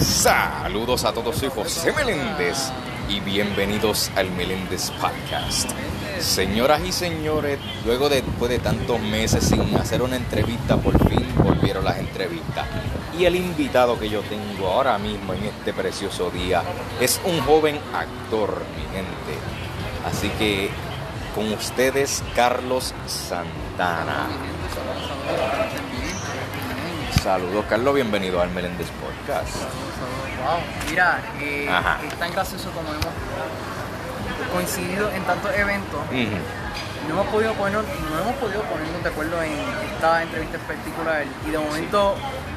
Saludos a todos, soy José Meléndez y bienvenidos al Meléndez Podcast. Señoras y señores, luego de, después de tantos meses sin hacer una entrevista, por fin volvieron las entrevistas. Y el invitado que yo tengo ahora mismo en este precioso día es un joven actor, mi gente. Así que con ustedes, Carlos Santana. Saludos, Carlos, bienvenido al Meléndez Podcast. Wow, mira, eh, es tan gracioso como hemos coincidido en tantos eventos. No hemos podido ponernos, no hemos podido ponernos de acuerdo en esta entrevista en particular. Y de momento,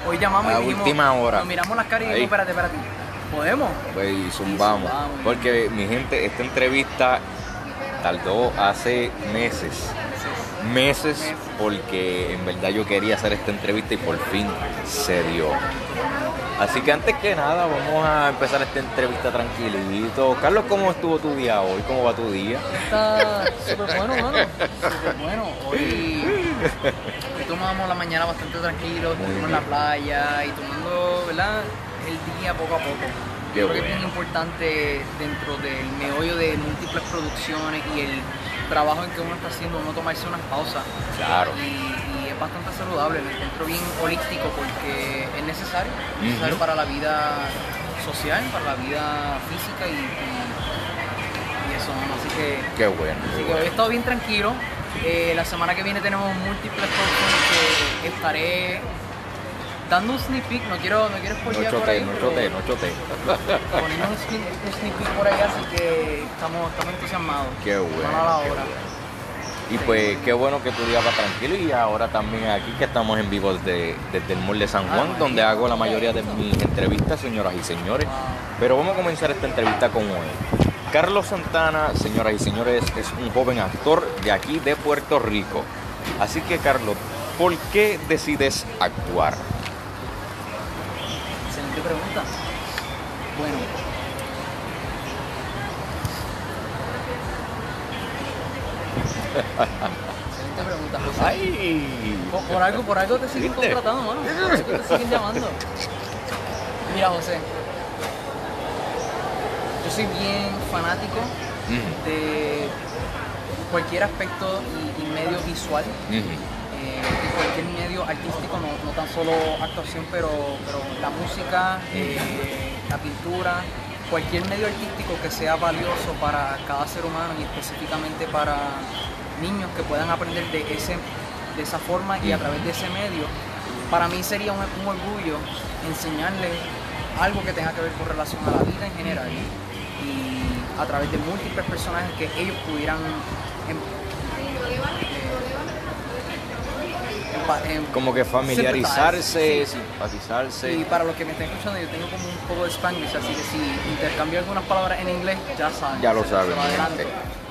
hoy llamamos A y dijimos, última hora. nos miramos las caras y dijimos, espérate, espérate. ¿Podemos? Pues y zumbamos. Porque mi gente, esta entrevista tardó hace meses. Meses porque en verdad yo quería hacer esta entrevista y por fin se dio. Así que antes que nada vamos a empezar esta entrevista tranquilito. Carlos, ¿cómo estuvo tu día hoy? ¿Cómo va tu día? Está súper bueno, mano. Súper bueno. Hoy, hoy tomamos la mañana bastante tranquilo, estuvimos en la playa y tomando, ¿verdad? El día poco a poco. Qué creo que es bien importante dentro del meollo de múltiples producciones y el trabajo en que uno está haciendo, uno tomarse unas pausas. Claro. Y, y es bastante saludable, lo encuentro bien holístico porque es necesario, es necesario para la vida social, para la vida física y, y- y eso, ¿no? Así que Qué bueno. Así que hoy he estado bien tranquilo. Eh, la semana que viene tenemos múltiples producciones que estaré dando un sneak peek. No quiero, no quiero No spoilear por chote, ahí, no chote, no chote. poniendo un sneak, un sneak peek por ahí, así que estamos, estamos entusiasmados. Qué bueno. A la bueno. Y pues qué bueno que tu día va tranquilo y ahora también aquí que estamos en vivo desde, desde el Mall de San Juan, Ah, donde hago la mayoría de mis entrevistas, señoras y señores. Pero vamos a comenzar esta entrevista con hoy. Carlos Santana, señoras y señores, es un joven actor de aquí de Puerto Rico. Así que Carlos, ¿por qué decides actuar? Excelente pregunta. Bueno. Excelente pregunta, José. ¡Ay! Por, por algo, por algo te siguen contratando, mano. Por algo te siguen llamando. Mira, José. Yo soy bien fanático de cualquier aspecto y, y medio visual, y cualquier medio artístico, no, no tan solo actuación, pero, pero la música, eh, la pintura, cualquier medio artístico que sea valioso para cada ser humano y específicamente para niños que puedan aprender de, ese, de esa forma y a través de ese medio, para mí sería un, un orgullo enseñarles algo que tenga que ver con relación a la vida en general y a través de múltiples personajes que ellos pudieran em- Como que familiarizarse, Sí. simpatizarse. y para los que me estén escuchando, yo tengo como un poco de spanglish, así que si intercambio algunas palabras en inglés, ya saben. Ya lo saben.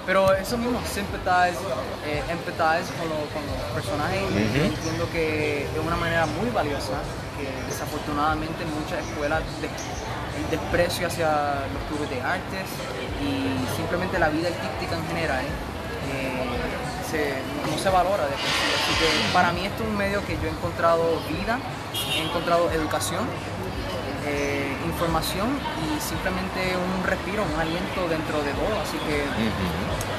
Pero eso mismo, sympathize, eh, empathize con, lo- con los personajes. Entiendo que es una manera muy valiosa, que desafortunadamente en muchas escuelas de- el desprecio hacia los clubes de artes y simplemente la vida artística en general eh, se- se valora de. Así que para mí esto es un medio que yo he encontrado vida, he encontrado educación, eh, información y simplemente un respiro, un aliento dentro de todo. Así que,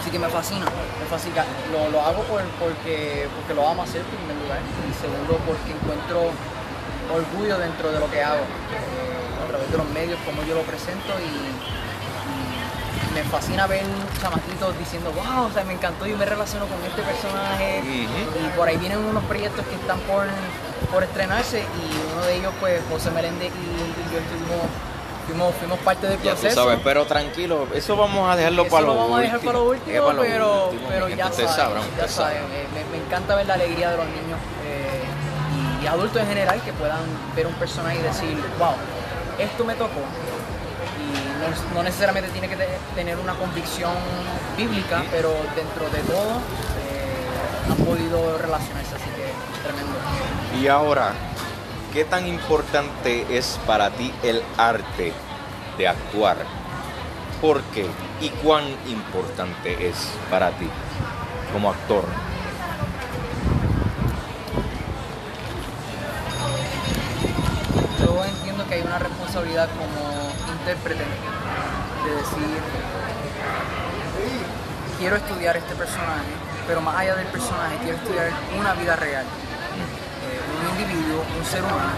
así que me fascina, me fascina. Lo, lo hago por- porque, porque lo amo hacer en primer lugar y segundo porque encuentro orgullo dentro de lo que hago, eh, a través de los medios, como yo lo presento y me fascina ver chamaquitos diciendo, wow, o sea, me encantó, yo me relaciono con este personaje Ujú. y por ahí vienen unos proyectos que están por, por estrenarse y uno de ellos, pues, José Meléndez y, y yo estuvimos, fuimos, fuimos parte del Ya tú proceso. sabes, pero tranquilo, eso vamos a dejarlo Eso para lo lo vamos a dejar último. para lo último, para lo pero, último, pero ya saben, sabrán, ya saben. eh, Me, me encanta ver la alegría de los niños eh, y adultos en general que puedan ver un personaje y decir, wow, esto me tocó. No, no necesariamente tiene que te- tener una convicción bíblica, pero dentro de todo eh, han podido relacionarse, así que tremendo. Y ahora, ¿qué tan importante es para ti el arte de actuar? ¿Por qué? ¿Y cuán importante es para ti como actor? Responsabilidad como intérprete de decir, quiero estudiar este personaje, pero más allá del personaje, quiero estudiar una vida real, eh, un individuo, un ser humano.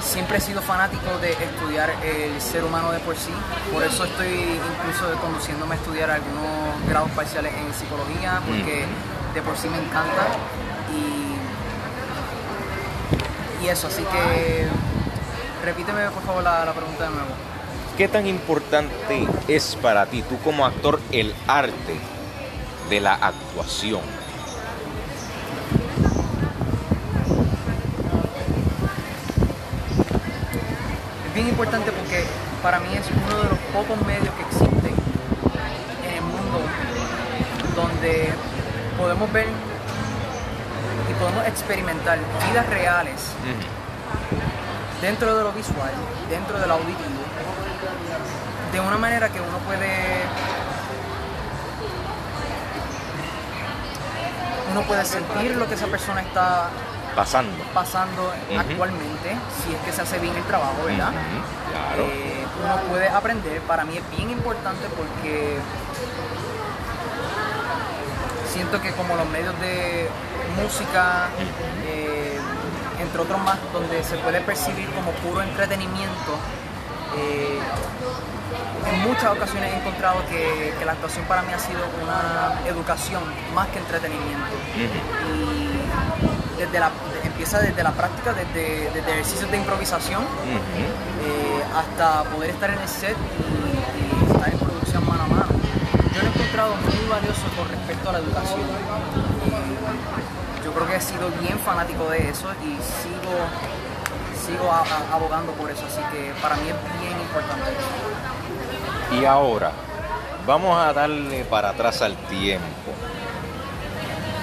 Siempre he sido fanático de estudiar el ser humano de por sí, por eso estoy incluso conduciéndome a estudiar algunos grados parciales en psicología, porque de por sí me encanta. Y, y eso, así que repíteme por favor la, la pregunta de nuevo. ¿Qué tan importante es para ti, tú como actor, el arte de la actuación? Es bien importante porque para mí es uno de los pocos medios que existen en el mundo donde podemos ver y podemos experimentar vidas reales dentro de lo visual, dentro del auditivo, de una manera que uno puede uno puede sentir lo que esa persona está Pasando. pasando actualmente, si es que se hace bien el trabajo, ¿verdad? Claro. Eh, uno puede aprender. Para mí es bien importante porque siento que como los medios de música, eh, entre otros más, donde se puede percibir como puro entretenimiento, eh, en muchas ocasiones he encontrado que, que la actuación para mí ha sido una educación más que entretenimiento y desde la, empieza desde la práctica, desde, desde ejercicios de improvisación eh, hasta poder estar en el set y, y estar en producción mano a mano. Yo lo he encontrado muy valioso con respecto a la educación. Y yo creo que he sido bien fanático de eso y sigo, sigo a- a- abogando por eso, así que para mí es bien importante. Y ahora, vamos a darle para atrás al tiempo.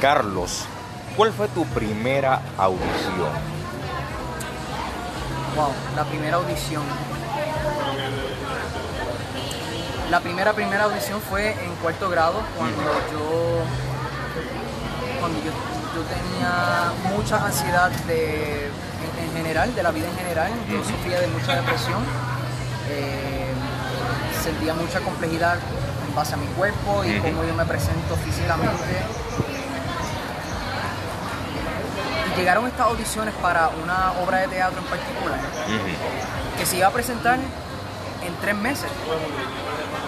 Carlos, ¿cuál fue tu primera audición? Wow, la primera audición. La primera primera audición fue en cuarto grado cuando yo cuando yo, yo tenía mucha ansiedad de, en, en general, de la vida en general. Yo sufría de mucha depresión. eh, sentía mucha complejidad en base a mi cuerpo y cómo yo me presento físicamente. Y llegaron estas audiciones para una obra de teatro en particular que se iba a presentar en tres meses.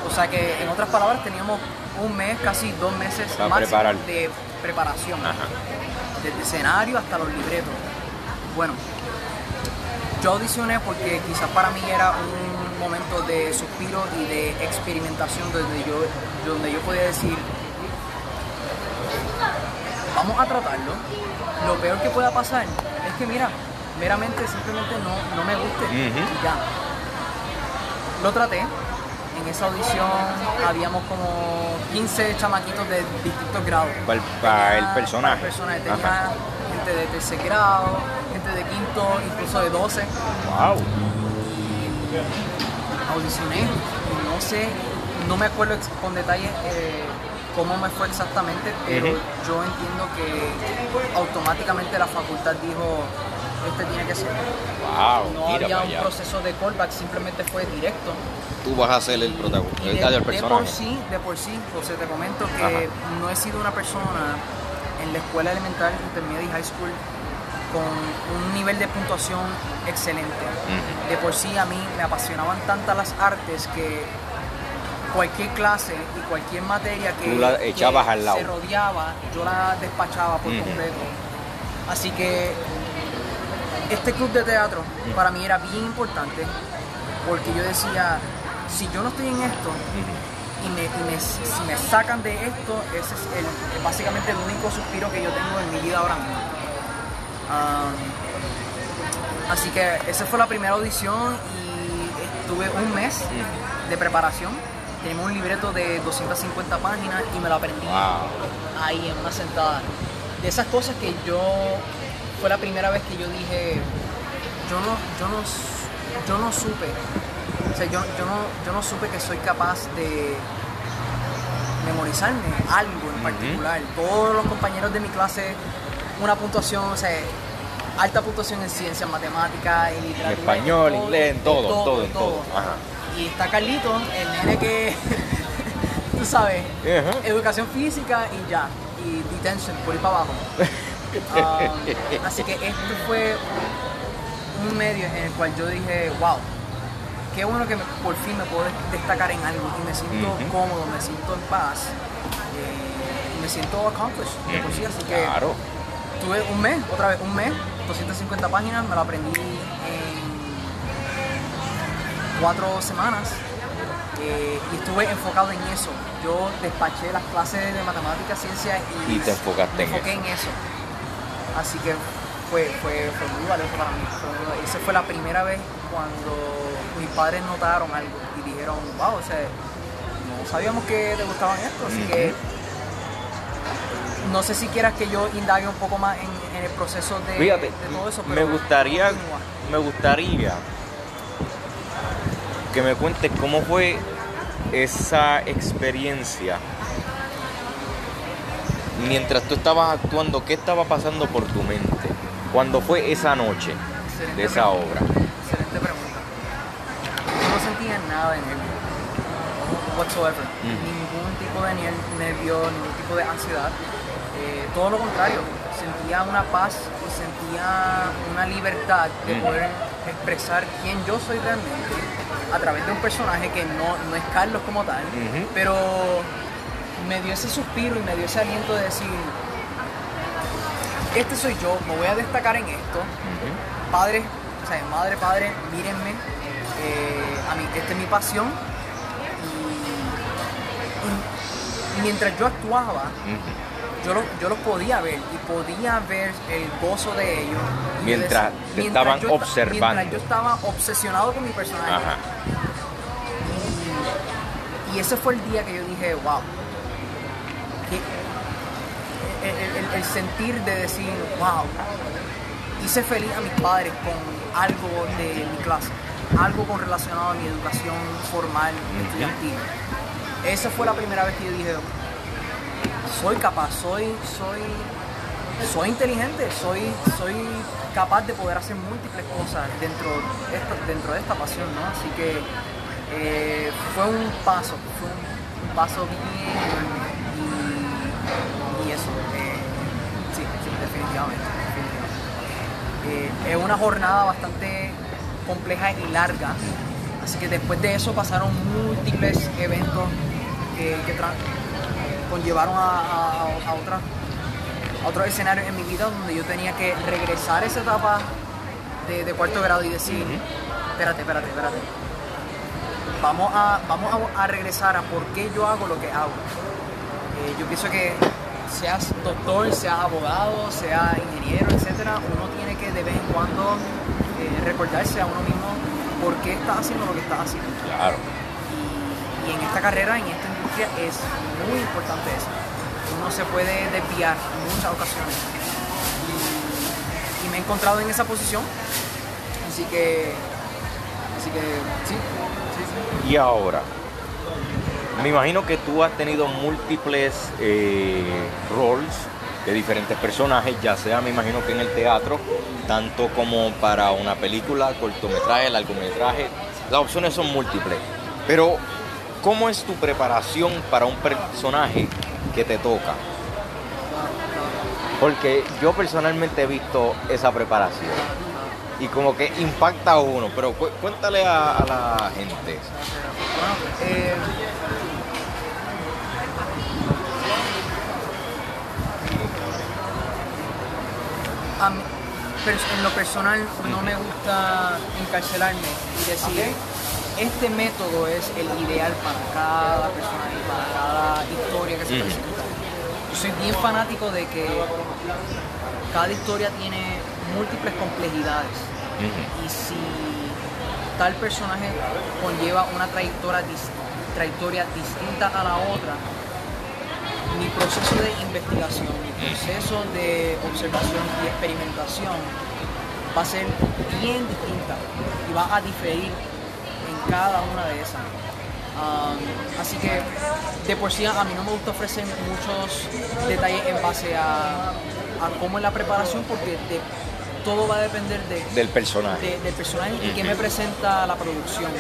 O sea que, en otras palabras, teníamos un mes, casi dos meses preparar. de preparación, Ajá. Desde escenario hasta los libretos. Bueno, yo audicioné porque quizás para mí era un momento de suspiro y de experimentación donde yo, donde yo podía decir, vamos a tratarlo. Lo peor que pueda pasar es que, mira, meramente simplemente no, no me guste ya. Lo traté. En esa audición habíamos como 15 chamaquitos de distintos grados. Para el- para el personaje. para el personaje. Tenía Ajá. gente de tercer grado, gente de quinto, incluso de 12 Wow. audicioné no sé, no me acuerdo con detalle eh, cómo me fue exactamente, pero yo entiendo que automáticamente la facultad dijo, este tiene que ser. Wow. No Mira había un allá. proceso de callback, simplemente fue directo. Tú vas a ser el protagonista, el, de, del de personaje. por sí, de por sí, José, te comento que Ajá. no he sido una persona en la escuela elemental, intermedia y high school con un nivel de puntuación excelente. De por sí a mí me apasionaban tantas las artes que cualquier clase y cualquier materia que, la que al lado. se rodeaba, yo la despachaba por completo. Así que este club de teatro para mí era bien importante porque yo decía, si yo no estoy en esto y, me, y me- si me sacan de esto, ese es el, básicamente el único suspiro que yo tengo en mi vida ahora mismo. Um, así que esa fue la primera audición y estuve un mes de preparación. Tenemos un libreto de 250 páginas y me lo aprendí Wow. ahí en una sentada. De esas cosas que yo fue la primera vez que yo dije, yo no, yo no, yo no supe, o sea, yo, yo no, yo no supe que soy capaz de memorizarme algo en particular. Todos los compañeros de mi clase, una puntuación, o sea, alta puntuación en ciencias, matemáticas, en literatura. En español, en inglés, en todo, en todo, en todo. Ajá. Y está Carlito, el nene que, tú sabes, educación física y ya. Y detention, por ir para abajo. Así que esto fue un medio en el cual yo dije, wow, qué bueno que me- por fin me puedo destacar en algo y me siento cómodo, me siento en paz, eh, y me siento accomplished de por sí, así que Claro. tuve un mes, otra vez un mes, 250 páginas, me lo aprendí en cuatro semanas eh, y estuve enfocado en eso. Yo despaché las clases de matemáticas, ciencia y, Y te enfocaste me en enfoqué en eso. Así que fue, fue, fue muy valioso para mí. Fue. Esa fue la primera vez cuando mis padres notaron algo y dijeron, wow, o sea, no sabíamos que te gustaban esto, así que no sé si quieras que yo indague un poco más en, en el proceso de, Fíjate, de todo eso. me pero gustaría, continúa. me gustaría que me cuentes cómo fue esa experiencia mientras tú estabas actuando, qué estaba pasando por tu mente cuando fue esa noche Excelente de esa pregunta. obra. Excelente pregunta. Yo no sentía nada de nervio. Whatsoever. Mm. Ningún tipo de nervio, ningún tipo de ansiedad. Eh, todo lo contrario. Sentía una paz y sentía una libertad de Mm. poder expresar quién yo soy realmente a través de un personaje que no, no es Carlos como tal, pero me dio ese suspiro y me dio ese aliento de decir, este soy yo, me voy a destacar en esto, padre, o sea, madre, padre, mírenme, eh, a mí, esta es mi pasión. Y, y mientras yo actuaba, yo, lo- yo los podía ver y podía ver el gozo de ellos. Mientras te estaban yo observando. Mientras yo estaba obsesionado con mi personaje. Ajá. Y, y ese fue el día que yo dije, wow. Que- el, el- el sentir de decir, wow, hice feliz a mis padres con algo de mi clase, algo con relacionado a mi educación formal, estudiantil. Esa fue la primera vez que yo dije, soy capaz, soy, soy, soy inteligente, soy, soy capaz de poder hacer múltiples cosas dentro, de esta, dentro de esta pasión, ¿no? Así que eh, fue un paso, fue un, un paso bien. Y, eso, eh, sí, sí, definitivamente. definitivamente. Eh, es una jornada bastante compleja y larga, así que después de eso pasaron múltiples eventos que, conllevaron a, a, a otra- a otros escenarios en mi vida donde yo tenía que regresar a esa etapa de, de cuarto grado y decir, espérate, espérate, espérate. Vamos, a, vamos a, a regresar a por qué yo hago lo que hago. Eh, yo pienso que seas doctor, seas abogado, seas ingeniero, etcétera, uno tiene que de vez en cuando eh, recordarse a uno mismo por qué estás haciendo lo que estás haciendo. Claro. Y, y en esta carrera, en esta industria, es muy importante eso. Uno se puede desviar en muchas ocasiones. Y, y me he encontrado en esa posición. Así que, así que sí, sí, sí. Y ahora, me imagino que tú has tenido múltiples eh, roles de diferentes personajes, ya sea, me imagino que en el teatro, tanto como para una película, cortometraje, largometraje, las opciones son múltiples. Pero, ¿cómo es tu preparación para un personaje que te toca? Porque yo personalmente he visto esa preparación y como que impacta a uno, pero cu- cuéntale a, a la gente. Bueno, eh, a mí, pers- en lo personal no me gusta encarcelarme y decir este método es el ideal para cada persona y para cada historia que se presenta. Yo soy bien fanático de que cada historia tiene múltiples complejidades. Y si tal personaje conlleva una trayectoria distinta a la otra, mi proceso de investigación, mi proceso de observación y experimentación va a ser bien distinta y va a diferir en cada una de esas. Así que de por sí a mí no me gusta ofrecer muchos detalles en base a, a cómo es la preparación porque de todo va a depender de, del personaje. de- del personaje y que me presenta la producción.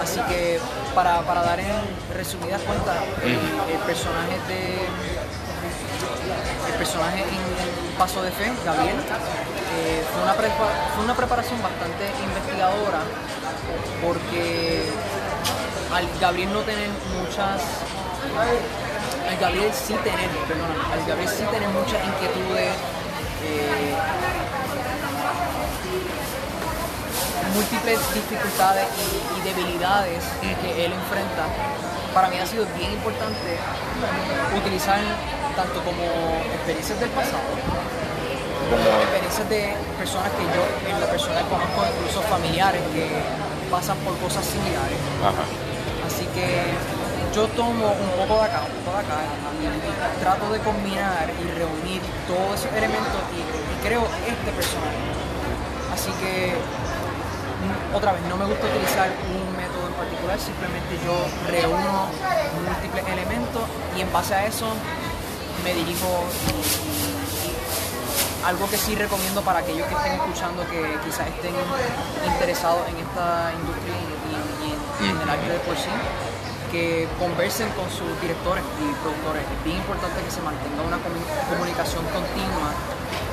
Así que para, para dar en resumidas cuentas, el, el personaje de el personaje en Paso de Fe, Gabriel, eh, fue, una prepa- fue una preparación bastante investigadora porque al Gabriel no tener muchas al Gabriel sí tener, al Gabriel sí tener muchas inquietudes, eh, múltiples dificultades y, y debilidades que él enfrenta, para mí ha sido bien importante utilizar tanto como experiencias del pasado, Como, experiencias de personas que yo en lo personal conozco, incluso familiares que pasan por cosas similares. ajá. Así que yo tomo un poco de acá, un poco de acá, y trato de combinar y reunir todos esos elementos y, y creo este personaje. Así que, mm, otra vez, no me gusta utilizar un método en particular, simplemente yo reúno múltiples elementos y en base a eso me dirijo algo que sí recomiendo para aquellos que estén escuchando que quizás estén interesados en esta industria y, y- y en, el arte de por sí, que conversen con sus directores y productores. Es bien importante que se mantenga una comu- comunicación continua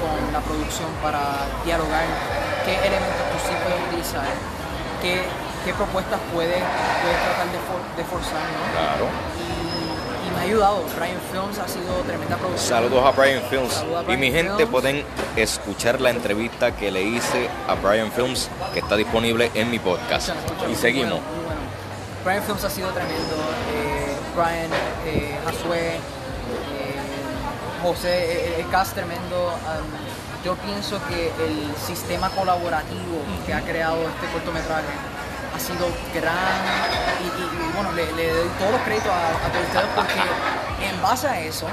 con la producción para dialogar qué elementos tú sí puedes utilizar, qué, qué propuestas puedes, puedes tratar de, for- de forzar, ¿no? Claro. Y, y me ha ayudado. Brian Films ha sido tremenda producción. Saludos a Brian Films. Y mi gente Films. pueden escuchar la entrevista que le hice a Brian Films, que está disponible en mi podcast. Y seguimos. bueno, muy bueno. Brian Films ha sido tremendo. eh, Brian, eh, eh, José, eh, el cast tremendo. um, yo pienso que el sistema colaborativo que ha creado este cortometraje ha sido gran y, y- y, bueno, le, le doy todos los créditos a, a todos ustedes porque en base a eso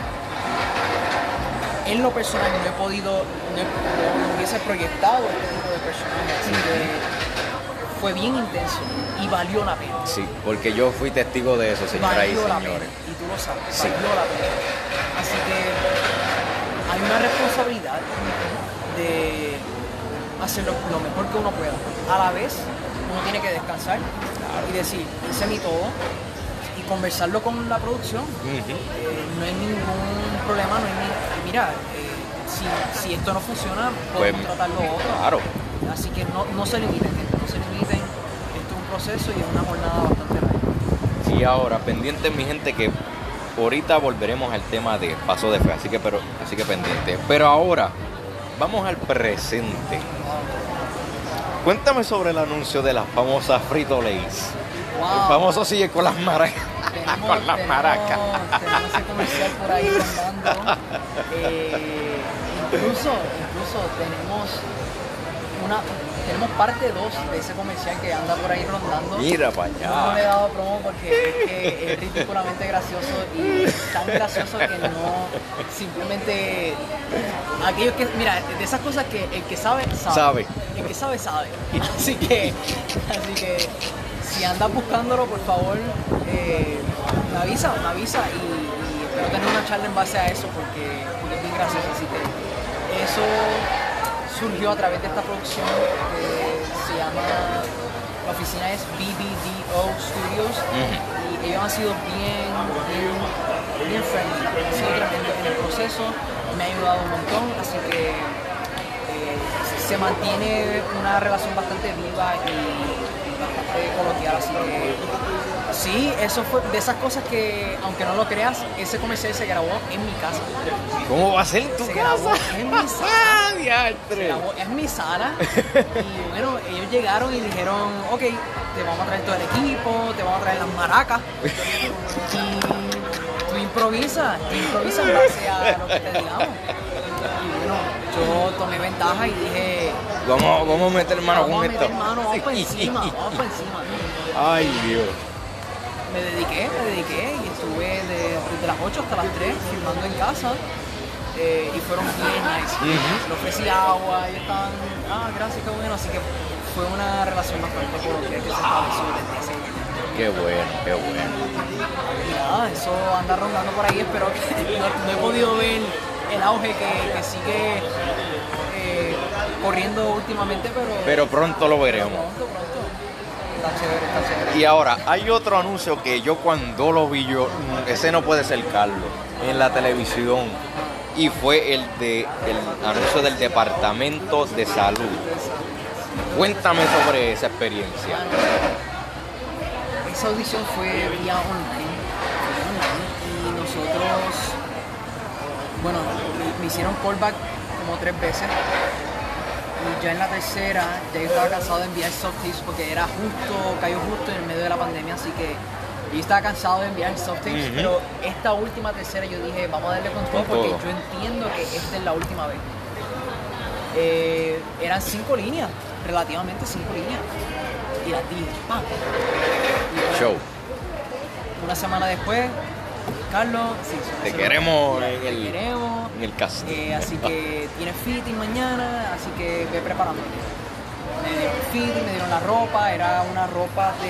en lo personal no he podido, no, he- no- no hubiese proyectado este tipo de personajes, así que fue bien intenso y valió la pena. Sí, porque yo fui testigo de eso, señoras y la señores. pena, y tú lo sabes, Sí. valió la pena. Así que hay una responsabilidad de hacer lo, mejor que uno pueda. A la vez, uno tiene que descansar y decir, hice mi todo y conversarlo con la producción. Eh, no hay ningún problema, no hay ni, mira, eh, si, si esto no funciona, Pues, podemos tratar lo otro. claro. Así que no, no se limiten, gente, no se limiten. Esto es un proceso y es una jornada bastante larga. Y ahora, pendiente mi gente que ahorita volveremos al tema de paso de fe, así que pero así que pendiente. Pero ahora vamos al presente. Cuéntame sobre el anuncio de las famosas Frito Lays. Wow. El famoso sigue con las maracas. Tenemos- con las tenemos- maracas. Tenemos ese comercial por ahí. Eh, incluso, incluso tenemos una tenemos parte 2 de ese comercial que anda por ahí rondando. Mira para No le he dado promo porque es que es ridículamente gracioso y tan gracioso que no. Simplemente aquellos que mira de esas cosas que el que sabe sabe, Sabe. el que sabe sabe. Así que así que si andas buscándolo por favor eh, me avisa me avisa y, y espero tener una charla en base a eso porque, porque es bien gracioso así que eso surgió a través de esta producción que se llama la oficina es BBDO Studios y ellos han sido bien, bien, bien friendly, en el proceso, me ha ayudado un montón, así que eh, se mantiene una relación bastante viva y bastante coloquial, así que sí, eso fue de esas cosas que, aunque no lo creas, ese comercial se grabó en mi casa. ¿Cómo va a ser en tu Se casa? grabó en mi sala. ¡Ah, Se grabó en mi sala y bueno, ellos llegaron y dijeron, ok, te vamos a traer todo el equipo, te vamos a traer las maracas y tú improvisas, tú improvisas en base a lo que te digamos. Y bueno, yo tomé ventaja y dije, Vamos, vamos a meter mano vamos con a esto. meter mano, vamos por encima, vamos por encima. Ay, Dios. Me dediqué, me dediqué y estuve de- desde las 8 hasta las 3 filmando en casa. eh, y fueron bien nice. Ujú. Le ofrecí agua y estaban, ah, gracias, qué bueno. Así que fue una relación bastante coloquial que se estableció desde ese momento. Qué bueno, qué bueno. Y nada, eso anda rondando por ahí. Espero que no, no he podido ver el auge que, que sigue eh, corriendo últimamente, pero... Pero pronto lo veremos. Pronto, pronto. Está chévere, está chévere. Y ahora, hay otro anuncio que yo cuando lo vi, yo, mm, ese no puede ser Carlos, en la televisión. Y fue el de el anuncio del Departamento de Salud. Cuéntame sobre esa experiencia. Esa audición fue vía online, y nosotros, bueno, me hicieron callback como tres veces. Y ya en la tercera, ya yo estaba cansado de enviar soft tapes porque era justo, cayó justo en el medio de la pandemia, así que yo estaba cansado de enviar soft tapes, pero esta última tercera yo dije, vamos a darle con todo Con porque yo entiendo que esta es la última vez. Eh, eran cinco líneas, relativamente cinco líneas. Y las dije, Show. Una semana después, Carlos, sí, Te queremos en te el, queremos. En el casting. Eh, así que tienes fitting mañana, así que ve preparándote. Me dieron fitting, me dieron la ropa, era una ropa de.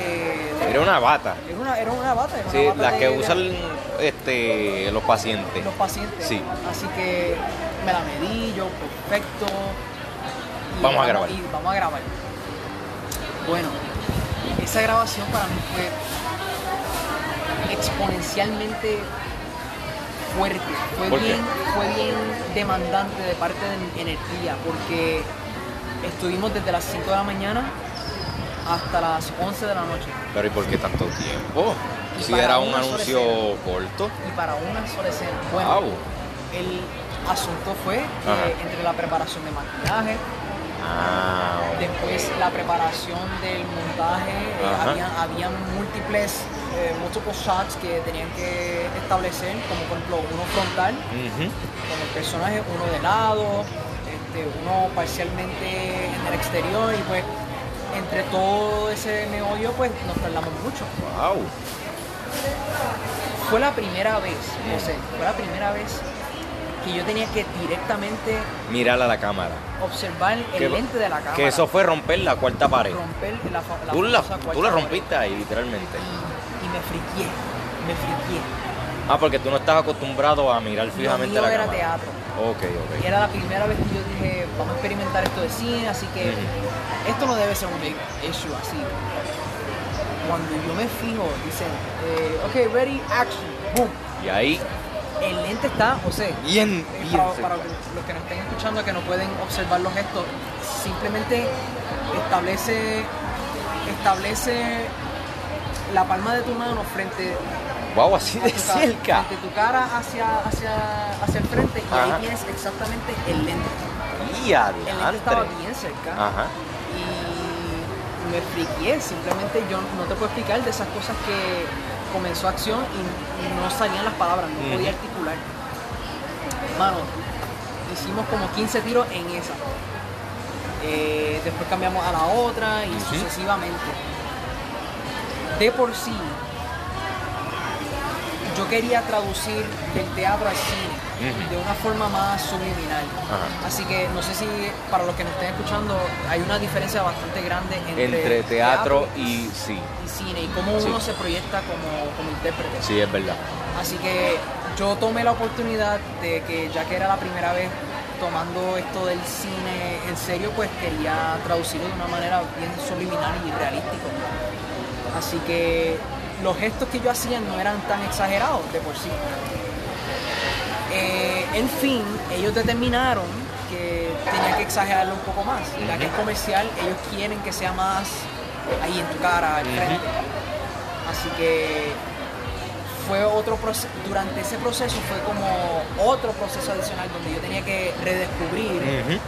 de- Era una bata. era una, era una bata, era una Sí, bata las de- que de- usan este, los pacientes. los pacientes. Sí. Así que me la medí, yo perfecto. Y Vamos a grabar. Y vamos a grabar. Bueno, esa grabación para mí fue exponencialmente fuerte. Fue ¿Por qué? bien, fue bien demandante de parte de energía porque estuvimos desde las 5 de la mañana hasta las 11 de la noche. Pero ¿y por qué tanto tiempo? Y Si era un anuncio corto. y para una sola escena. Bueno, Wow. el asunto fue que Ajá. entre la preparación de maquillaje, Ah, después la preparación del montaje, eh, habían, habían múltiples, eh, múltiples shots que tenían que establecer, como por ejemplo uno frontal con el personaje, uno de lado, este, uno parcialmente en el exterior y pues entre todo ese meollo pues nos tardamos mucho. Wow. Fue la primera vez, José, fue la primera vez que yo tenía que directamente Mirar a la cámara. observar el Que- lente de la cámara. Que eso fue romper la cuarta pared. romper la, fa- la Tú la, tú la pared. rompiste ahí, literalmente. Y, y me friqué, me friqué. Ah, porque tú no estás acostumbrado a mirar fijamente mío la era cámara. teatro. Ok, Y ok. era la primera vez que yo dije, vamos a experimentar esto de cine, así que esto no debe ser un big issue así. Cuando yo me fijo, dicen, eh, ok, ready, action, boom. Y ahí, El lente está, José, bien, Eh, bien. para, para los que nos estén escuchando que no pueden observar los gestos, simplemente establece, establece la palma de tu mano frente Wow, así de cerca. frente tu cara hacia, hacia, hacia el frente y Ajá. ahí tienes exactamente el lente. Y El lente estaba bien cerca Ajá. y me friqué, simplemente yo no te puedo explicar de esas cosas que comenzó acción y, y no salían las palabras, no podía articular. Mano, hicimos como 15 tiros en esa. Eh, después cambiamos a la otra y sucesivamente. De por sí, yo quería traducir del teatro al cine de una forma más subliminal. Ajá. Así que no sé si para los que nos estén escuchando hay una diferencia bastante grande entre, Entre teatro y sí. y cine y cómo Sí. uno se proyecta como, como intérprete. Sí, es verdad. Así que yo tomé la oportunidad de que ya que era la primera vez tomando esto del cine en serio, pues quería traducirlo de una manera bien subliminal y realístico. Así que los gestos que yo hacía no eran tan exagerados de por sí. Eh, en fin, ellos determinaron que tenía que exagerarlo un poco más. Ya que es comercial, ellos quieren que sea más ahí en tu cara, al frente. Así que fue otro proceso, durante ese proceso fue como otro proceso adicional donde yo tenía que redescubrir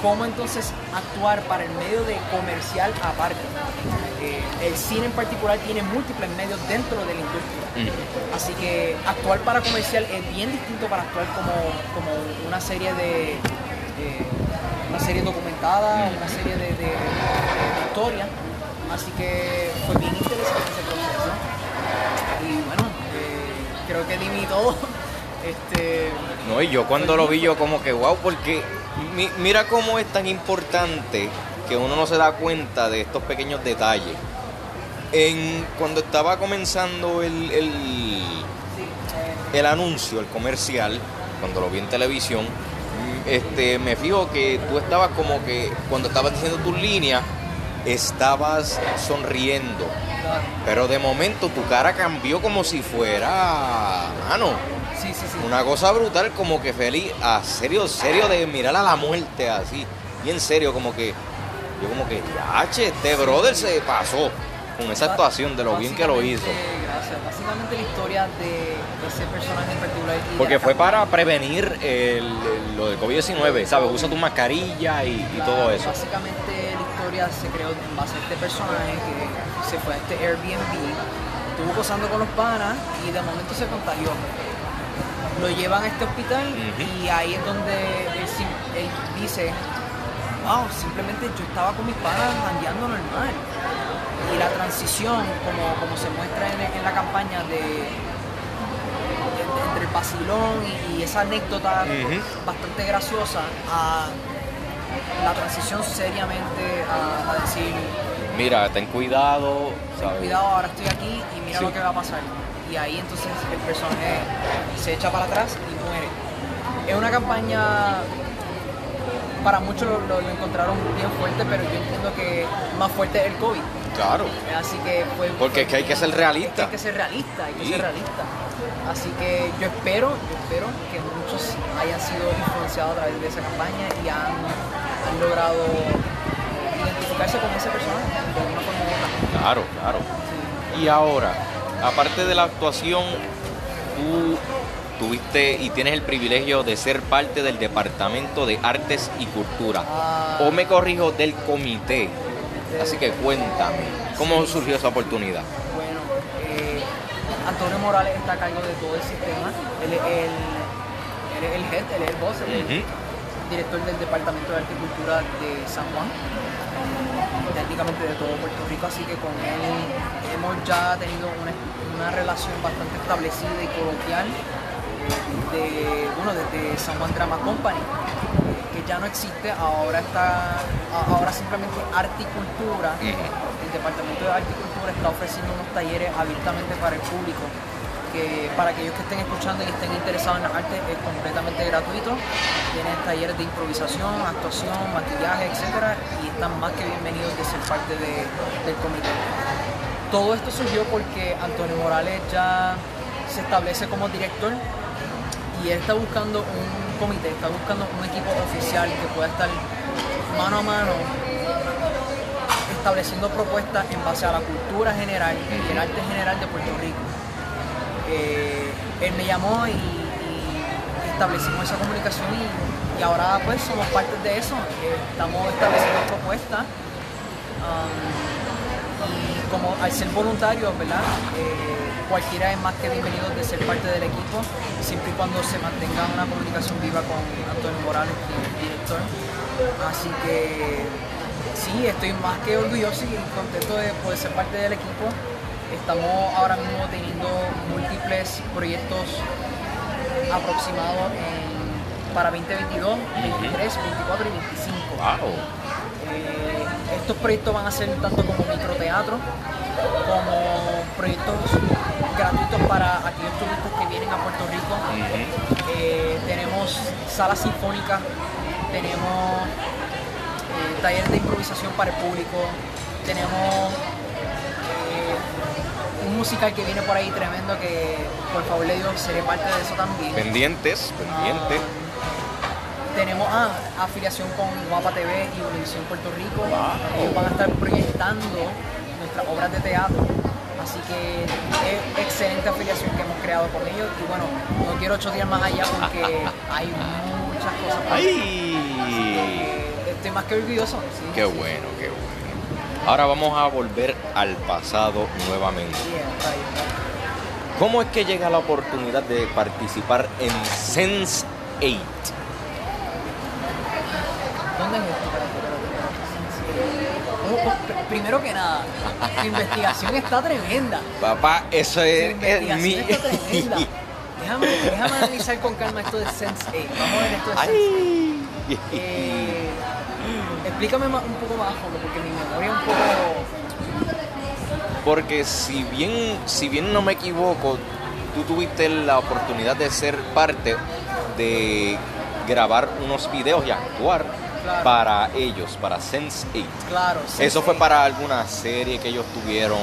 cómo entonces actuar para el medio de comercial aparte. Eh, el cine en particular tiene múltiples medios dentro de la industria. Ujú. Así que actuar para comercial es bien distinto para actuar como, como una serie de eh, una serie documentada, una serie de, de- de historia. Así que fue bien interesante ese proceso. Y bueno, eh, creo que di mi todo. Este, No, y yo cuando lo vi, yo como que wow, porque mi- mira cómo es tan importante que uno no se da cuenta de estos pequeños detalles. En, cuando estaba comenzando el, el, el anuncio, el comercial, cuando lo vi en televisión, este, me fijo que tú estabas como que cuando estabas diciendo tus líneas, estabas sonriendo. Pero de momento tu cara cambió como si fuera, mano, Sí, sí, sí. una cosa brutal, como que feliz, a serio, serio de mirar a la muerte así, bien serio, como que, yo como que, ya, che, este brother se pasó con esa actuación de lo bien que lo hizo. Gracias. Básicamente la historia de ese personaje en particular. Porque fue campaña. para prevenir el- el- lo del COVID-19, ¿sabes? Usa tu mascarilla y, y todo eso. Básicamente la historia se creó en base a este personaje que se fue a este Airbnb, estuvo gozando con los panas y de momento se contagió. Lo llevan a este hospital y ahí es donde él dice, wow, simplemente yo estaba con mis panas andando normal. Y la transición, como, como se muestra en, en la campaña de, de- entre el vacilón y, y esa anécdota bastante graciosa a la transición seriamente a, a decir, Mira, ten cuidado, ten ¿sabes? cuidado, ahora estoy aquí y mira Sí. lo que va a pasar. Y ahí entonces el personaje se echa para atrás y muere. Es una campaña, para muchos lo, lo- lo encontraron bien fuerte, pero yo entiendo que más fuerte es el COVID. Claro. Así que fue. Porque es que hay que ser realista. es que hay que ser realista, hay que Sí. ser realista. Así que yo espero, yo espero que muchos hayan sido influenciados a través de esa campaña y han, han logrado identificarse con ese personaje de una forma u otra. Claro, claro. Sí. Y ahora, aparte de la actuación, tú tuviste y tienes el privilegio de ser parte del Departamento de Artes y Cultura. Ah, O me corrijo, del comité. Así que cuéntame, ¿cómo surgió esa oportunidad? Bueno, eh, Antonio Morales está a cargo de todo el sistema. Él es el, él es el head, él es el boss, él es el director del Departamento de Arte y Cultura de San Juan, técnicamente de todo Puerto Rico, así que con él hemos ya tenido una, una relación bastante establecida y coloquial de, bueno, desde San Juan Drama Company, que ya no existe, ahora está, ahora simplemente Arte y Cultura, el Departamento de Arte y Cultura está ofreciendo unos talleres abiertamente para el público que para aquellos que estén escuchando y estén interesados en las artes es completamente gratuito. Tienen talleres de improvisación, actuación, maquillaje, etcétera, y están más que bienvenidos de ser parte de- del comité. Todo esto surgió porque Antonio Morales ya se establece como director y él está buscando un comité, está buscando un equipo oficial que pueda estar mano a mano estableciendo propuestas en base a la cultura general y el arte general de Puerto Rico. Eh, él me llamó y, establecimos esa comunicación y, ahora pues somos parte de eso. Estamos estableciendo propuestas um, y como al ser voluntarios, ¿verdad? Eh, cualquiera es más que bienvenido de ser parte del equipo, siempre y cuando se mantenga una comunicación viva con Antonio Morales, el director. Así que sí, estoy más que orgulloso y contento de poder ser parte del equipo. Estamos ahora mismo teniendo múltiples proyectos aproximados en- para 2022, 23, 24 y 25. Wow. Eh, estos proyectos van a ser tanto como microteatro, como proyectos gratuitos para aquellos turistas que vienen a Puerto Rico. Eh, tenemos salas sinfónicas, tenemos eh, talleres de improvisación para el público, tenemos eh, un musical que viene por ahí tremendo que por favor le digo seré parte de eso también. Pendientes, pendientes. Ah, tenemos ah, afiliación con Guapa TV y Univisión Puerto Rico. Wow. Ellos van a estar proyectando obras de teatro. Así que es excelente afiliación que hemos creado con ellos. Y bueno, no quiero chotear más allá porque hay muchas cosas. hacer. ¡Ay! Estoy más que orgulloso. sí, Qué bueno, qué bueno. Ahora vamos a volver al pasado nuevamente. ¿Cómo es que llega la oportunidad de participar en Sense 8? ¿Dónde es esto? Primero que nada, tu investigación está tremenda. Papá, eso Tu es, es investigación mi... está tremenda. Déjame, déjame analizar con calma esto de Sense8. Vamos a ver esto de Sense8. ¡Ay! Eh, explícame más- un poco más a fondo, porque mi memoria es un poco... Porque si bien, si bien no me equivoco, tú tuviste la oportunidad de ser parte de grabar unos videos y actuar Claro. para ellos, para Sense8. Claro. ¿Eso fue para alguna serie que ellos tuvieron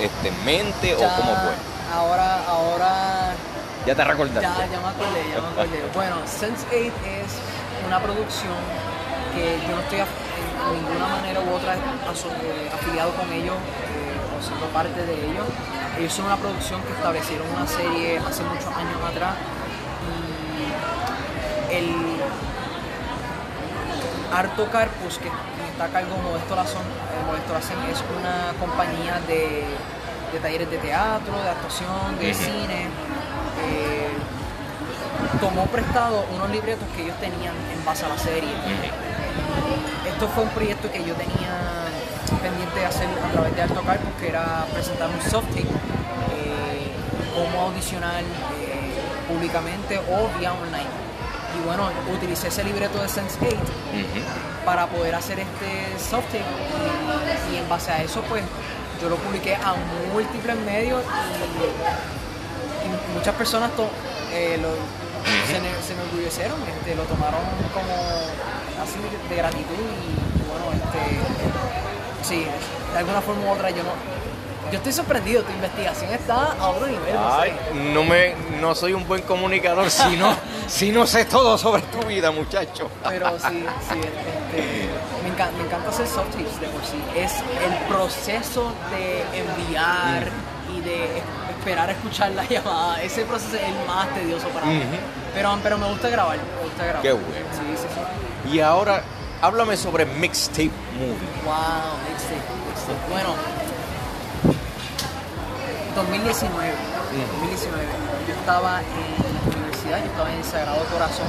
este, en mente Ya, o cómo fue? Ahora, ahora Ya te recordaste. Ya, ya me acordé, ya me acordé. Bueno, Sense8 es una producción que yo no estoy en ninguna manera u otra eh, afiliado con ellos eh, o siendo parte de ellos. Ellos son una producción que establecieron una serie hace muchos años atrás y el Arto Carpus, que está a cargo de Modesto Lazón, eh, Modesto Lacén es una compañía de, de talleres de teatro, de actuación, de cine. eh, tomó prestado unos libretos que ellos tenían en base a la serie. Esto fue un proyecto que yo tenía pendiente de hacer a través de Alto Carpus, que era presentar un soft tape, eh, cómo audicionar eh, públicamente o vía online. Y bueno, utilicé ese libreto de Sense8 Ujú. para poder hacer este soft tape y, en base a eso pues yo lo publiqué a múltiples medios y, y muchas personas eh, lo- se, ne- se enorgullecieron, este, lo tomaron como así de, de gratitud y, y bueno, este, sí, de alguna forma u otra yo no, yo estoy sorprendido, tu investigación está a otro nivel. Ay, no me, no soy un buen comunicador si no, si no sé todo sobre tu vida, muchacho. Pero sí, sí, este, me, encanta, me encanta hacer soft tapes de por sí. Es el proceso de enviar y de es- esperar a escuchar la llamada. Ese proceso es el más tedioso para mí. Ujú. pero, pero me gusta grabar, me gusta grabar. Qué bueno. Sí, sí, sí. Y ahora, háblame sobre Mixtape Movie. Wow, mixtape, mixtape. Bueno, 2019. 2019. Yo estaba en la universidad, yo estaba en el Sagrado Corazón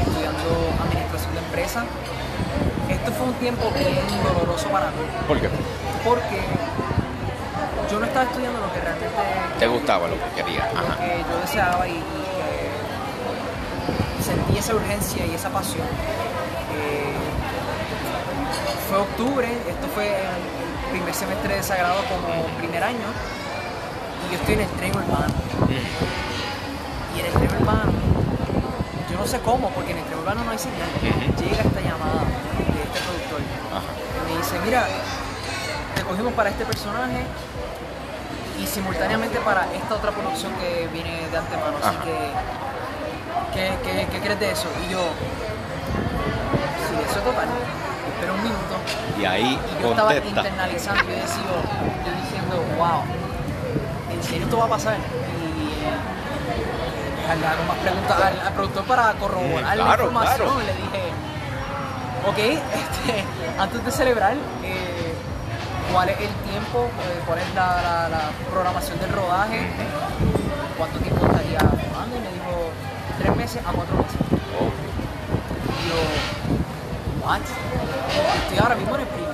estudiando administración de empresas. Esto fue un tiempo bien doloroso para mí, ¿Por qué? porque yo no estaba estudiando lo que realmente Te gustaba lo que querías. lo Ajá. que yo deseaba y, y que sentí esa urgencia y esa pasión. Eh, fue octubre, esto fue el primer semestre de Sagrado como primer año, y yo estoy en el tren urbano. Y en el tren urbano, yo no sé cómo, porque en el tren urbano no hay señal, Ujú. llega esta llamada de este productor Ajá. y me dice, mira, te cogimos para este personaje y simultáneamente para esta otra producción que viene de antemano. Así que, ¿qué, qué, qué crees de eso? Y yo, sí, eso es total. Pero un minuto. Y ahí Y yo estaba internalizando, yo decía, yo diciendo, wow, ¿en serio esto va a pasar? Y eh, le hago más preguntas al, al productor para corroborar la información. claro. Le dije, ok, este, antes de celebrar, eh, ¿cuál es el tiempo? Eh, ¿Cuál es la, la- la programación del rodaje? ¿Cuánto tiempo estaría filmando? Y me dijo, tres meses a cuatro meses. Oh, Y yo, what? Estoy ahora mismo en el primer, me-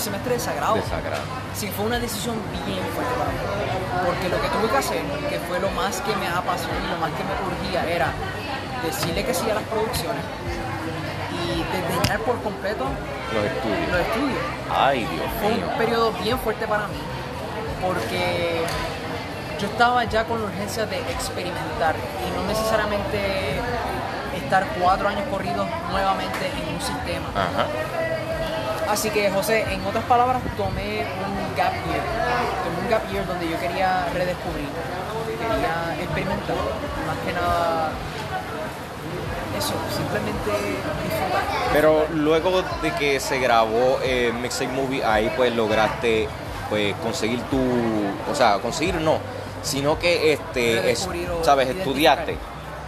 primer semestre de Sagrado. desagrado. Sí, fue una decisión bien fuerte para mí. Porque lo que tuve que hacer, que fue lo más que me apasionó y lo más que me urgía, era decirle que sí a las producciones y desdeñar por completo Los estudios. los estudios. Ay, Dios Fue mío. un periodo bien fuerte para mí, porque yo estaba ya con la urgencia de experimentar y no necesariamente estar cuatro años corridos nuevamente en un sistema. Ajá. Así que, José, en otras palabras, tomé un gap year. Tomé un gap year donde yo quería redescubrir, quería experimentar. Más que nada, eso, simplemente disfrutar. Pero luego de que se grabó eh, Mixtape Movie, ahí pues lograste pues conseguir tu, o sea, conseguir no, sino que este, es, sabes, estudiaste.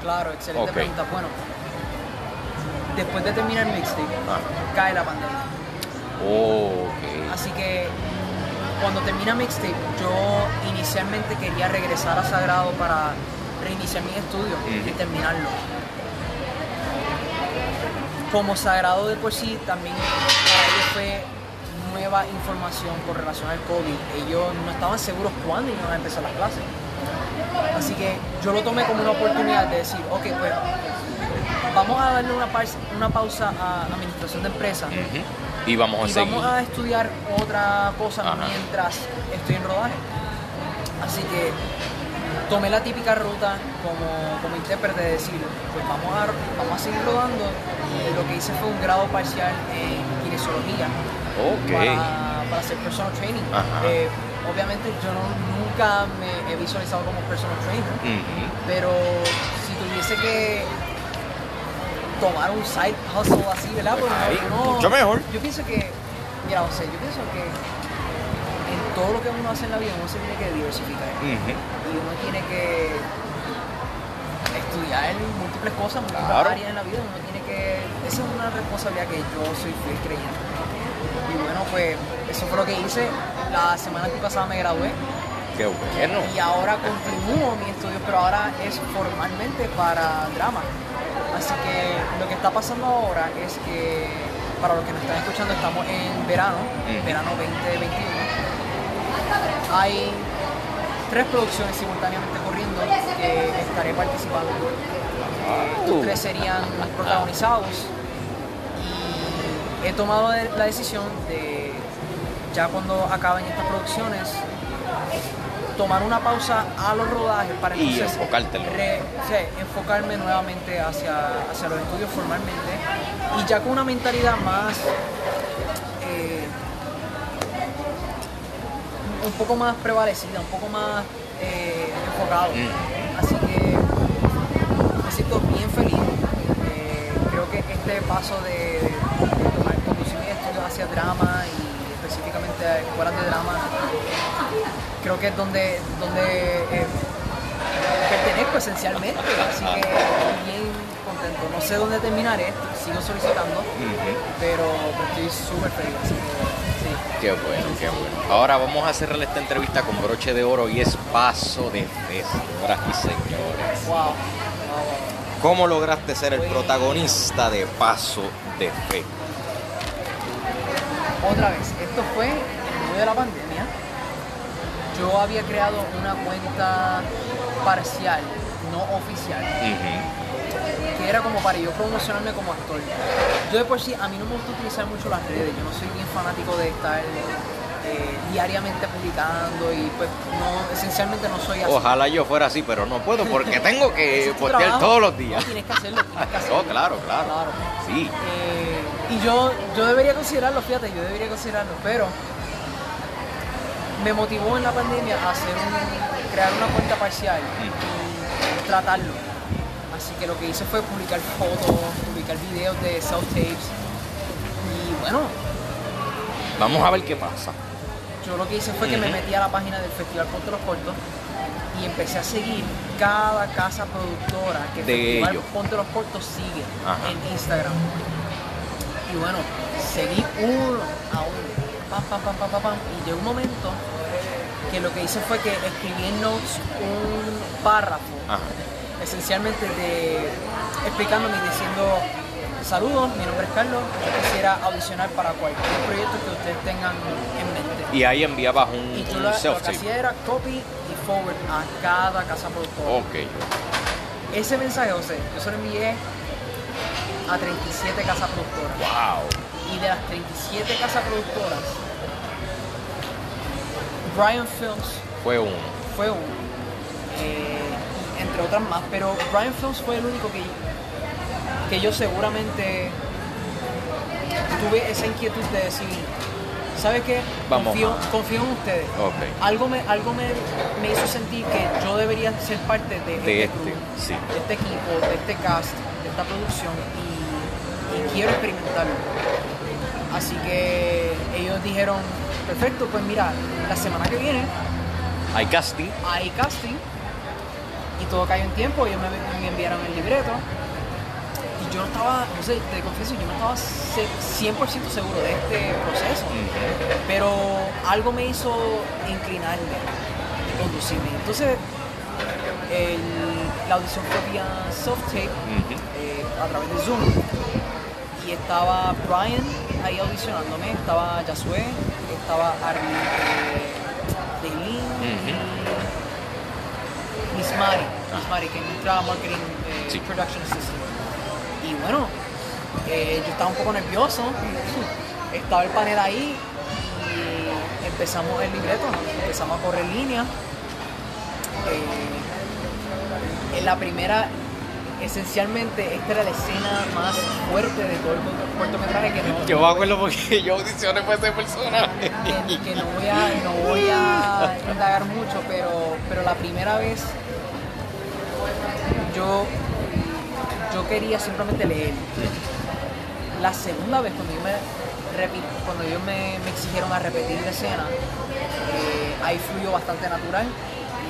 Claro, excelente Ok. pregunta. Bueno, después de terminar el mixtape, Ah. cae la pandemia. Oh. Así que cuando termina mixtape, yo inicialmente quería regresar a Sagrado para reiniciar mis estudios y terminarlo. Como Sagrado de por sí, también para ellos fue nueva información con relación al COVID. Ellos no estaban seguros cuándo iban a empezar las clases. Así que yo lo tomé como una oportunidad de decir, ok, pues vamos a darle una, pausa- una pausa a administración de empresas. Y vamos a y seguir. vamos a estudiar otra cosa Ajá. mientras estoy en rodaje. Así que tomé la típica ruta como, como intérprete de decir, pues vamos a, vamos a seguir rodando. Y lo que hice fue un grado parcial en kinesiología para, para hacer personal training. Eh, obviamente yo no- nunca me he visualizado como personal trainer, pero si tuviese que tomar un side hustle así, ¿verdad? Porque ahí, uno- mucho mejor. Yo pienso que, mira, José, yo pienso que en todo lo que uno hace en la vida uno se tiene que diversificar y uno tiene que estudiar múltiples cosas, múltiples Claro. áreas en la vida, uno tiene que, esa es una responsabilidad que yo soy fiel creyente. Y bueno, pues eso fue lo que hice. La semana que pasada me gradué Qué bueno. y ahora continúo mis estudios, pero ahora es formalmente para drama. Así que lo que está pasando ahora es que, para los que nos están escuchando, estamos en verano, Ujú. verano 2021. Hay tres producciones simultáneamente corriendo que estaré participando. Eh, Estos tres serían protagonizados y he tomado la decisión de, ya cuando acaben estas producciones, tomar una pausa a los rodajes para Y entonces re- sí, enfocarme nuevamente hacia, hacia los estudios formalmente y ya con una mentalidad más eh, un poco más prevalecida, un poco más eh, enfocado. Mm. Así que me siento bien feliz. Eh, creo que este paso de, de tomar conducir mis estudios hacia drama y específicamente escuelas de drama, creo que es donde, donde eh, pertenezco esencialmente. Así que estoy bien contento. No sé dónde terminaré, sigo solicitando, pero, pero estoy súper feliz. Así que sí. Qué bueno, qué bueno. Ahora vamos a cerrar esta entrevista con broche de oro y es paso de fe, señoras y señores. Wow. wow, wow. ¿Cómo lograste ser el protagonista de Paso de Fe? Otra vez, esto fue en medio de la pandemia. Yo había creado una cuenta parcial, no oficial, que era como para yo promocionarme como actor. Yo de por sí, a mí no me gusta utilizar mucho las redes, yo no soy bien fanático de estar eh, diariamente publicando y pues no, esencialmente no soy así. Ojalá yo fuera así, pero no puedo porque tengo que postear todos los días. No, tienes que hacerlo, tienes que hacerlo. No, claro, claro. Claro. Sí. Eh, y yo, yo debería considerarlo, fíjate, yo debería considerarlo, pero me motivó en la pandemia a hacer un, crear una cuenta parcial y tratarlo. Así que lo que hice fue publicar fotos, publicar videos de self-tapes. Y bueno, Vamos a ver qué pasa. yo lo que hice fue que me metí a la página del Festival Ponte los Cortos y empecé a seguir cada casa productora que De Festival ellos. Ponte los Cortos sigue Ajá. en Instagram. Y bueno, seguí uno a uno, pam, pam, pam, pam, pam, pam, y llegó un momento que lo que hice fue que escribí en notes un párrafo Ajá. esencialmente de explicándome y diciendo saludos, mi nombre es Carlos, yo quisiera audicionar para cualquier proyecto que ustedes tengan en mente. Y ahí enviabas un, Y yo un lo, lo que hacía era copy y forward a cada casa productora. Ok. Ese mensaje, José, yo se lo envié a 37 casas productoras. Wow. Y de las 37 casas productoras, Brian Films Fue uno. fue uno, eh, entre otras más, pero Brian Films fue el único que, que yo seguramente tuve esa inquietud de decir, ¿sabes qué? Vamos Confío, en ustedes. Algo, me, algo me, me hizo sentir que yo debería ser parte de, De este, este, sí. de este equipo, de este cast, de esta producción y, y quiero experimentarlo. Así que ellos dijeron, perfecto, pues mira, la semana que viene Hay casting. hay casting y todo cayó en tiempo, ellos me, me enviaron el libreto y yo no estaba, no sé, te confieso, yo no estaba ce- 100% seguro de este proceso, pero algo me hizo inclinarme y conducirme. Entonces, el- la audición fue vía self-tape Ujú. eh, a través de Zoom y estaba Brian ahí audicionándome, estaba Yasue, estaba Arlie eh, Ujú. y Miss Mari, Miss Mari, que es nuestra marketing eh, Sí. production assistant. Y bueno, eh, yo estaba un poco nervioso, estaba el panel ahí y empezamos el libreto, empezamos a correr línea eh, en la primera, esencialmente, esta era la escena más fuerte de todo el cortometraje que no, Yo me acuerdo porque yo audicioné para ese personaje. que, que no voy a, no voy a indagar mucho, pero, pero la primera vez yo, yo quería simplemente leer. La segunda vez cuando yo me cuando ellos me, me exigieron a repetir la escena, eh, ahí fluyó bastante natural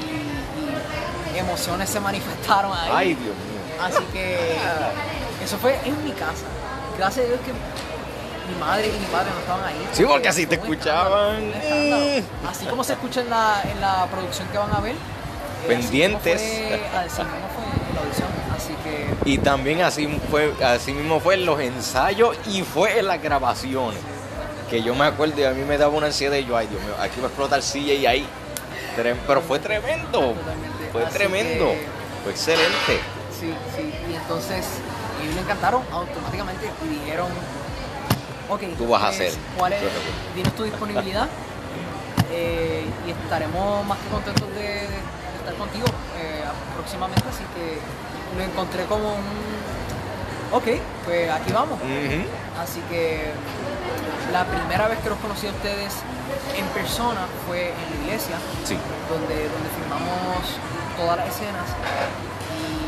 y, y emociones se manifestaron ahí. Ay, Dios mío. Así que eso fue en mi casa. Gracias a Dios que mi madre y mi padre no estaban ahí. Sí, porque así te escuchaban. escándalo. Así como se escucha en la, en la producción que van a ver. eh, Pendientes. Así mismo fue, así mismo fue en la audición. Así que Y también así fue, así mismo fue en los ensayos y fue en las grabaciones. Que yo me acuerdo y a mí me daba una ansiedad y yo, ay Dios mío, aquí va a explotar silla y ahí. Pero fue tremendo. Totalmente. Fue Así tremendo. que- Fue excelente. Sí, sí. Y entonces ellos le encantaron automáticamente y dijeron, ok, Tú vas a hacer. ¿cuál es? Dinos tu disponibilidad eh, y estaremos más que contentos de, de estar contigo eh, próximamente. Así que lo encontré como un, ok, pues aquí vamos. Así que la primera vez que los conocí a ustedes en persona fue en la iglesia, Sí. donde, donde filmamos todas las escenas.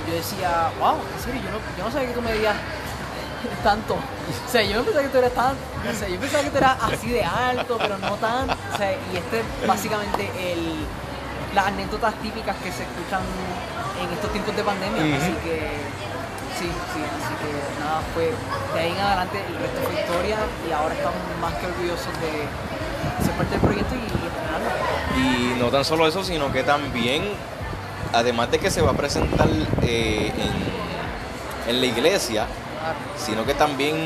Yo decía, wow, en serio, yo no, yo no sabía que tú medías tanto. O sea, yo no pensaba que tú eras tan, o sea, yo pensaba que tú eras así de alto, pero no tan. O sea, y este es básicamente el, las anécdotas típicas que se escuchan en estos tiempos de pandemia. Así que sí, sí, así que nada, fue de ahí en adelante el resto fue historia y ahora estamos más que orgullosos de ser parte del proyecto y, y estrenarlo. Y no tan solo eso, sino que también, además de que se va a presentar eh, en, en la iglesia, sino que también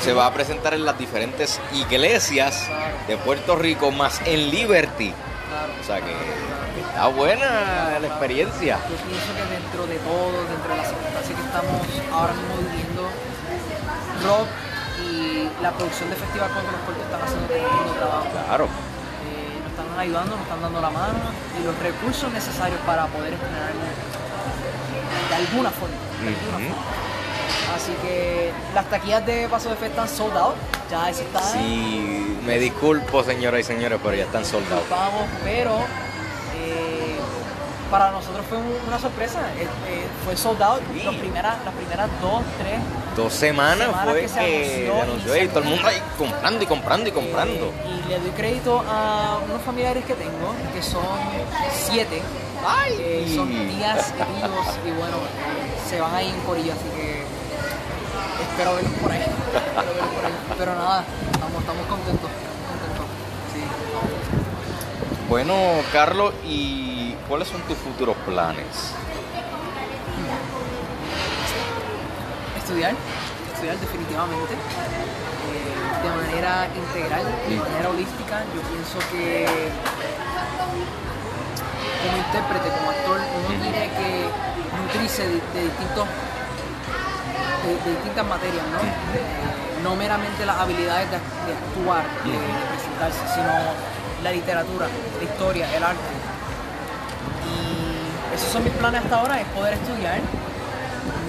se va a presentar en las diferentes iglesias de Puerto Rico, más en Liberty. O sea que está buena la experiencia. Yo pienso que dentro de todo, dentro de las circunstancias que estamos ahora mismo viviendo, Rock y la producción de Festival Contra los Cortos están haciendo un trabajo. Claro. Están ayudando, nos están dando la mano y los recursos necesarios para poder estrenar de alguna forma. de alguna forma. Así que las taquillas de Paso de Fe están sold out, ya eso está. Sí, me disculpo, señoras y señores, pero ya están soldados. Vamos, pero eh, para nosotros fue un- una sorpresa. Eh, eh, fue sold out Sí. los primeras, las primeras dos, tres. Dos semanas Semanas fue que se anunció anunció y todo el mundo ahí comprando y comprando y comprando. eh, y le doy crédito a unos familiares que tengo, que son siete. Eh, son tías tíos y bueno, se van ahí en corillo, así que espero verlos por ahí. Espero verlos por ahí. Pero nada, estamos, estamos contentos. contentos. Sí. Bueno, Carlos, ¿y cuáles son tus futuros planes? estudiar, estudiar definitivamente, eh, de manera integral, de manera holística. Yo pienso que como intérprete, como actor, uno tiene que nutrirse de, de distintos de, de distintas materias, ¿no? Eh, no meramente las habilidades de, de actuar, de presentarse, sino la literatura, la historia, el arte. Esos son mis planes hasta ahora, es poder estudiar.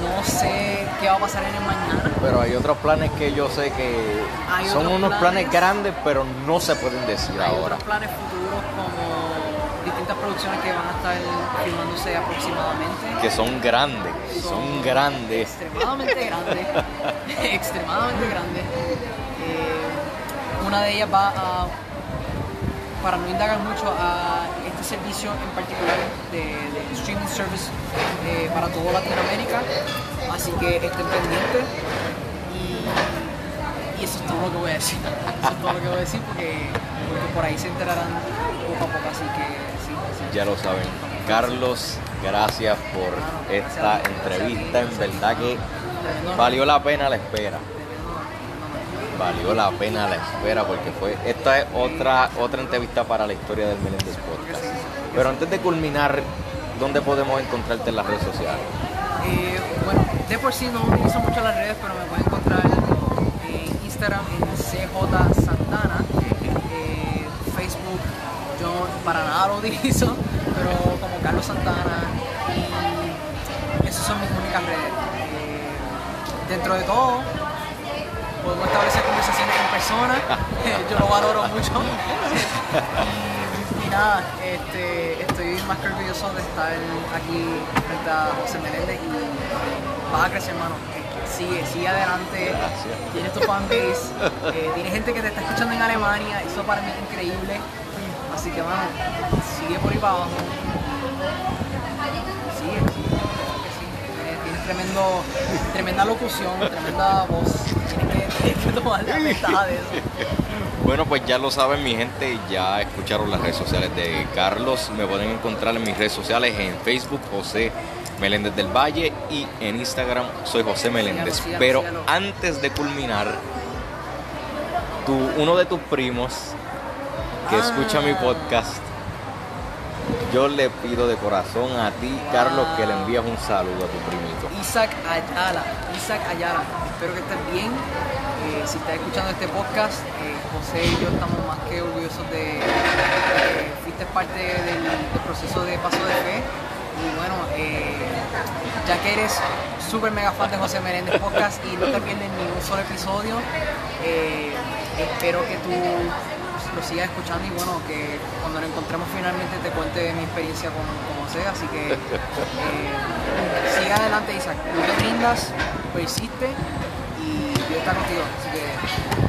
No sé qué va a pasar en el mañana. Pero hay otros planes que yo sé que Hay son unos planes planes. grandes, pero no se pueden decir Hay ahora. otros planes futuros como distintas producciones que van a estar filmándose aproximadamente. Que son grandes, son grandes. Extremadamente grandes. extremadamente grandes. Eh, una de ellas va a, para no indagar mucho, a este servicio en particular de, de streaming service eh, para toda Latinoamérica. Así que estén pendientes. Y, y eso es todo lo que voy a decir. Eso es todo lo que voy a decir porque, porque por ahí se enterarán poco a poco. Así que sí. sí. Ya lo saben. Carlos, gracias por esta entrevista. En verdad que valió la pena la espera. Valió la pena la espera porque fue esta es otra otra entrevista para la historia del Meléndez Podcast. Pero antes de culminar, ¿dónde podemos encontrarte en las redes sociales? Eh, bueno, de por sí no utilizo mucho las redes, pero me pueden encontrar en Instagram en CJ Santana, eh, Facebook yo para nada lo utilizo, pero Santana y esas son mis únicas redes. Eh, dentro de todo, podemos establecer conversaciones en persona, yo lo valoro mucho. y nada, este, estoy más que orgulloso de estar aquí frente a José Meléndez y vas a crecer, hermano. Sigue, sigue adelante. Tienes tu fanbase, eh, tienes gente que te está escuchando en Alemania, eso para mí es increíble. Así que, bueno, sigue por ahí para abajo. Sigue, sigue, claro que sí. Eh, tienes tremendo, tremenda locución, tremenda voz. Tienes que, tienes que tomar la ventaja de eso. Bueno, pues ya lo saben mi gente, ya escucharon las redes sociales de Carlos. Me pueden encontrar en mis redes sociales en Facebook, José Meléndez del Valle, y en Instagram soy José Meléndez. Pero antes de culminar, tu, uno de tus primos que Ah. escucha mi podcast, yo le pido de corazón a ti, Carlos, que le envíes un saludo a tu primito. Isaac Ayala, Isaac Ayala, espero que estés bien. Eh, si estás escuchando este podcast, eh, José y yo estamos más que orgullosos de que fuiste parte del, proceso de paso de fe. Y bueno, eh, ya que eres súper mega fan de José Meléndez Podcast y no te pierdes ni un solo episodio, eh, espero que tú lo sigas escuchando y bueno, que cuando lo encontremos finalmente te cuente mi experiencia con, con José. Así que eh, sigue adelante, Isaac. No te rindas, lo hiciste y Dios está contigo. Así que.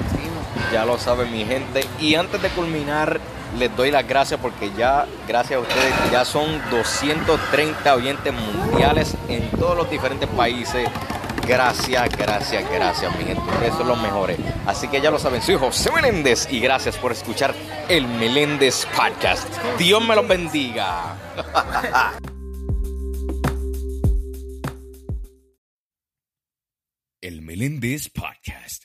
Ya lo saben mi gente. Y antes de culminar, les doy las gracias porque ya, gracias a ustedes, ya son 230 oyentes mundiales en todos los diferentes países. Gracias, gracias, gracias, mi gente. Ustedes son los mejores. Así que ya lo saben, soy José Meléndez y gracias por escuchar el Meléndez Podcast. Dios me los bendiga. El Meléndez Podcast,